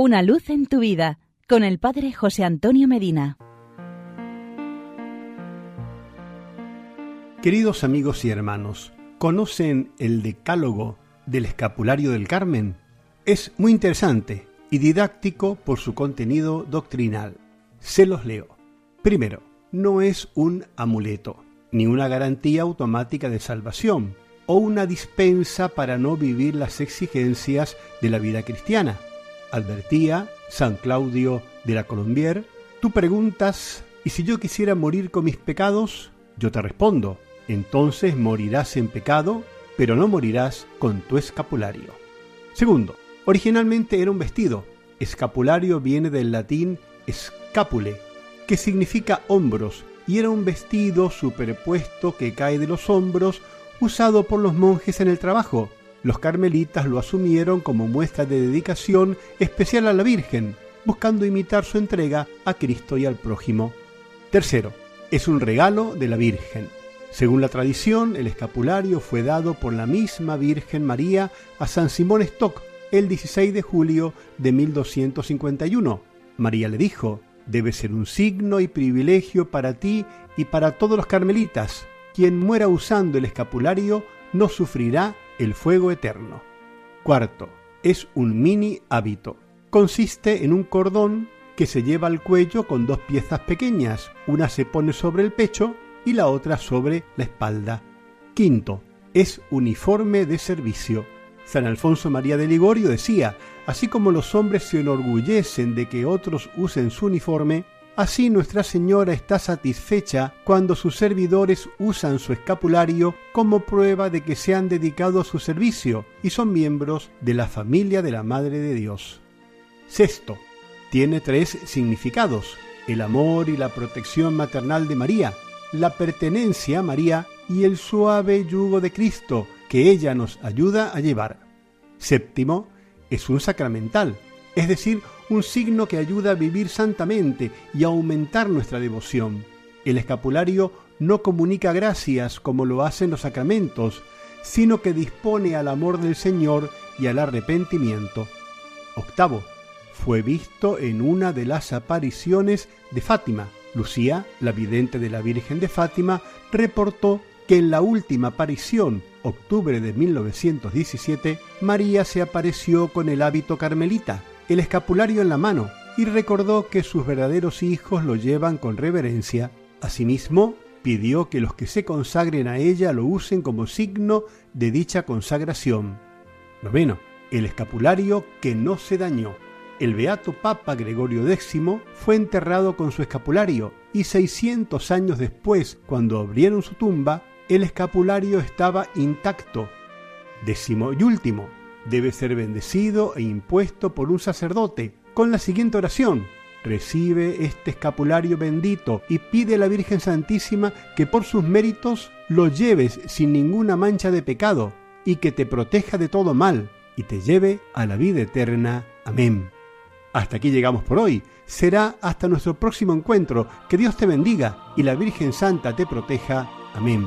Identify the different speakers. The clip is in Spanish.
Speaker 1: Una luz en tu vida con el Padre José Antonio Medina.
Speaker 2: Queridos amigos y hermanos, ¿conocen el decálogo del escapulario del Carmen? Es muy interesante y didáctico por su contenido doctrinal. Se los leo. Primero, no es un amuleto, ni una garantía automática de salvación, o una dispensa para no vivir las exigencias de la vida cristiana advertía San Claudio de la Colombier, tú preguntas, ¿y si yo quisiera morir con mis pecados? Yo te respondo, entonces morirás en pecado, pero no morirás con tu escapulario. Segundo, originalmente era un vestido. Escapulario viene del latín scapule, que significa hombros, y era un vestido superpuesto que cae de los hombros usado por los monjes en el trabajo, los carmelitas lo asumieron como muestra de dedicación especial a la Virgen, buscando imitar su entrega a Cristo y al prójimo. Tercero, es un regalo de la Virgen. Según la tradición, el escapulario fue dado por la misma Virgen María a San Simón Stock el 16 de julio de 1251. María le dijo, debe ser un signo y privilegio para ti y para todos los carmelitas. Quien muera usando el escapulario no sufrirá el fuego eterno. Cuarto, es un mini hábito. Consiste en un cordón que se lleva al cuello con dos piezas pequeñas. Una se pone sobre el pecho y la otra sobre la espalda. Quinto, es uniforme de servicio. San Alfonso María de Ligorio decía, así como los hombres se enorgullecen de que otros usen su uniforme, Así Nuestra Señora está satisfecha cuando sus servidores usan su escapulario como prueba de que se han dedicado a su servicio y son miembros de la familia de la Madre de Dios. Sexto, tiene tres significados, el amor y la protección maternal de María, la pertenencia a María y el suave yugo de Cristo que ella nos ayuda a llevar. Séptimo, es un sacramental, es decir, un signo que ayuda a vivir santamente y a aumentar nuestra devoción. El escapulario no comunica gracias como lo hacen los sacramentos, sino que dispone al amor del Señor y al arrepentimiento. Octavo, fue visto en una de las apariciones de Fátima. Lucía, la vidente de la Virgen de Fátima, reportó que en la última aparición, octubre de 1917, María se apareció con el hábito carmelita, el escapulario en la mano y recordó que sus verdaderos hijos lo llevan con reverencia. Asimismo, pidió que los que se consagren a ella lo usen como signo de dicha consagración. Noveno, el escapulario que no se dañó. El beato Papa Gregorio X fue enterrado con su escapulario y 600 años después, cuando abrieron su tumba, el escapulario estaba intacto. Décimo y último, debe ser bendecido e impuesto por un sacerdote, con la siguiente oración. Recibe este escapulario bendito y pide a la Virgen Santísima que por sus méritos lo lleves sin ninguna mancha de pecado y que te proteja de todo mal y te lleve a la vida eterna. Amén. Hasta aquí llegamos por hoy. Será hasta nuestro próximo encuentro. Que Dios te bendiga y la Virgen Santa te proteja. Amén.